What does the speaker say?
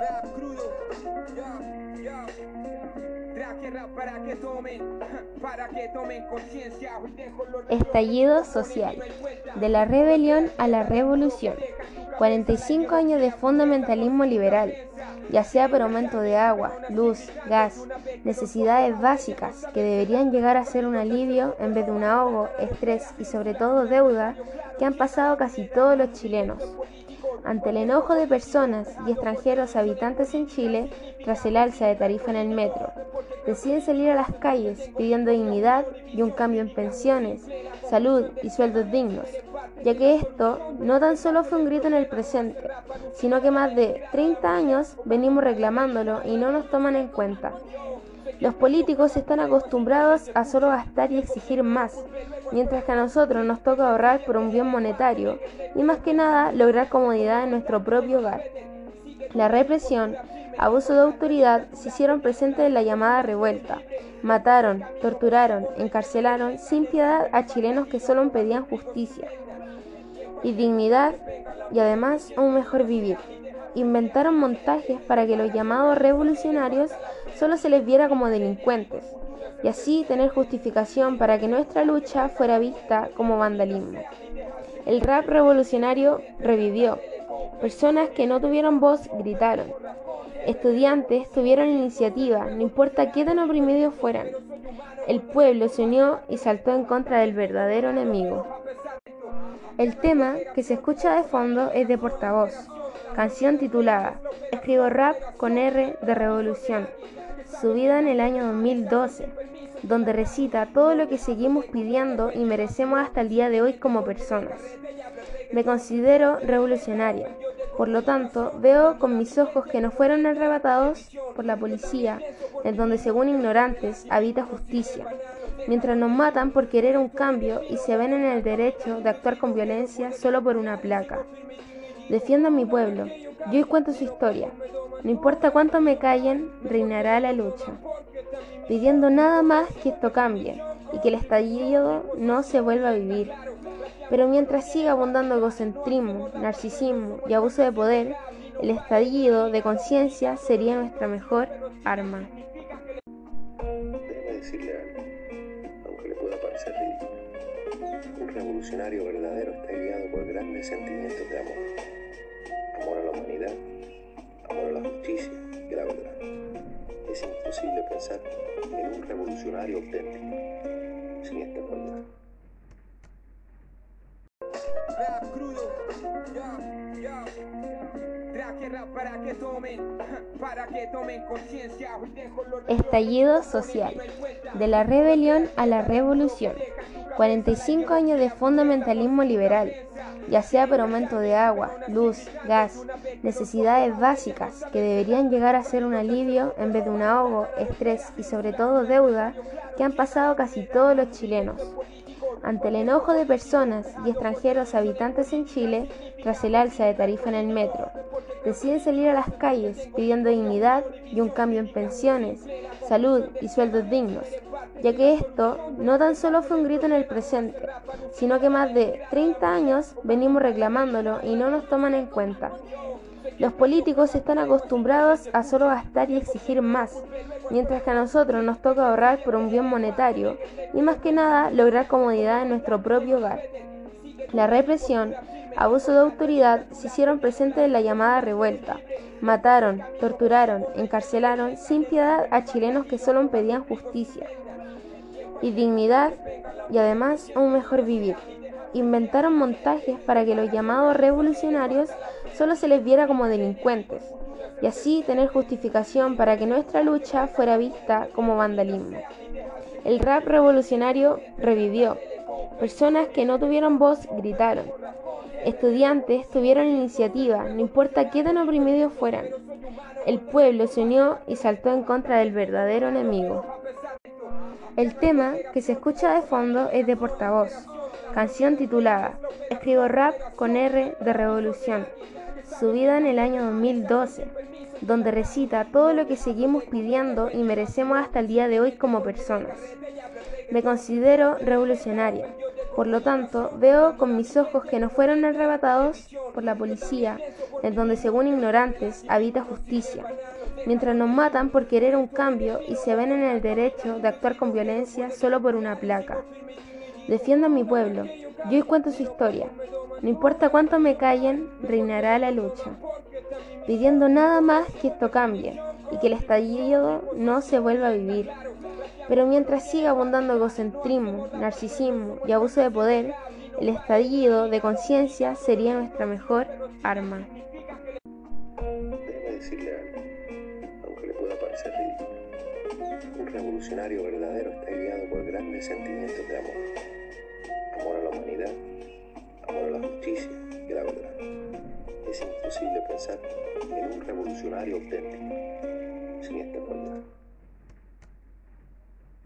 Rap crudo, yo, yo. Traje rap para que tomen, para que tomen conciencia. Hoy dejo los Estallido social. De la rebelión a la revolución. 45 años de fundamentalismo liberal, ya sea por aumento de agua, luz, gas, necesidades básicas que deberían llegar a ser un alivio en vez de un ahogo, estrés y sobre todo deuda que han pasado casi todos los chilenos. Ante el enojo de personas y extranjeros habitantes en Chile tras el alza de tarifa en el metro, deciden salir a las calles pidiendo dignidad y un cambio en pensiones, salud y sueldos dignos, ya que esto no tan solo fue un grito en el presente, sino que más de 30 años venimos reclamándolo y no nos toman en cuenta. Los políticos están acostumbrados a solo gastar y exigir más, mientras que a nosotros nos toca ahorrar por un bien monetario y más que nada lograr comodidad en nuestro propio hogar. La represión, abuso de autoridad se hicieron presentes en la llamada revuelta. Mataron, torturaron, encarcelaron sin piedad a chilenos que solo pedían justicia y dignidad y además un mejor vivir. Inventaron montajes para que los llamados revolucionarios solo se les viera como delincuentes y así tener justificación para que nuestra lucha fuera vista como vandalismo. El rap revolucionario revivió. Personas que no tuvieron voz gritaron. Estudiantes tuvieron iniciativa, no importa qué tan oprimidos fueran. El pueblo se unió y saltó en contra del verdadero enemigo. El tema que se escucha de fondo es de portavoz, canción titulada Escribo rap con R de revolución, subida en el año 2012, donde recita todo lo que seguimos pidiendo y merecemos hasta el día de hoy como personas. Me considero revolucionaria, por lo tanto veo con mis ojos que nos fueron arrebatados por la policía, en donde según ignorantes habita justicia, mientras nos matan por querer un cambio y se ven en el derecho de actuar con violencia solo por una placa. Defiendo a mi pueblo, yo cuento su historia. No importa cuánto me callen, reinará la lucha. Pidiendo nada más que esto cambie y que el estallido no se vuelva a vivir. Pero mientras siga abundando egocentrismo, narcisismo y abuso de poder, el estallido de conciencia sería nuestra mejor arma. Déjeme decirle algo, aunque le pueda parecer ridículo. Un revolucionario verdadero está guiado por grandes sentimientos de amor. Humanidad, amor a la justicia y a la verdad. Es imposible pensar en un revolucionario auténtico sin esta cualidad. rap crudo, yo, yo. Traje rap para que tomen, para que tomen conciencia. Estallido social. De la rebelión a la revolución. 45 años de fundamentalismo liberal, ya sea por aumento de agua, luz, gas, necesidades básicas que deberían llegar a ser un alivio en vez de un ahogo, estrés y sobre todo deuda que han pasado casi todos los chilenos. Ante el enojo de personas y extranjeros habitantes en Chile tras el alza de tarifa en el metro, deciden salir a las calles pidiendo dignidad y un cambio en pensiones, salud y sueldos dignos, ya que esto no tan solo fue un grito en el presente, sino que más de 30 años venimos reclamándolo y no nos toman en cuenta. Los políticos están acostumbrados a solo gastar y exigir más, mientras que a nosotros nos toca ahorrar por un bien monetario y más que nada lograr comodidad en nuestro propio hogar. La represión, abuso de autoridad se hicieron presentes en la llamada revuelta. Mataron, torturaron, encarcelaron sin piedad a chilenos que solo pedían justicia y dignidad y además un mejor vivir. Inventaron montajes para que los llamados revolucionarios solo se les viera como delincuentes y así tener justificación para que nuestra lucha fuera vista como vandalismo. El rap revolucionario revivió. Personas que no tuvieron voz gritaron. Estudiantes tuvieron iniciativa, no importa qué tan oprimidos fueran. El pueblo se unió y saltó en contra del verdadero enemigo. El tema que se escucha de fondo es de portavoz, canción titulada Escribo rap con R de revolución, subida en el año 2012, donde recita todo lo que seguimos pidiendo y merecemos hasta el día de hoy como personas. Me considero revolucionaria, Por lo tanto, veo con mis ojos que no fueron arrebatados por la policía, en donde según ignorantes habita justicia, mientras nos matan por querer un cambio y se ven en el derecho de actuar con violencia solo por una placa. Defiendo a mi pueblo, yo hoy cuento su historia. No importa cuánto me callen, reinará la lucha. Pidiendo nada más que esto cambie y que el estallido no se vuelva a vivir. Pero mientras siga abundando egocentrismo, narcisismo y abuso de poder, el estallido de conciencia sería nuestra mejor arma. Déjeme decirle algo, aunque le pueda parecer ridículo. Un revolucionario verdadero está guiado por grandes sentimientos de amor. Amor a la humanidad, amor a la justicia y a la verdad. Es imposible pensar en un revolucionario auténtico sin esta cualidad.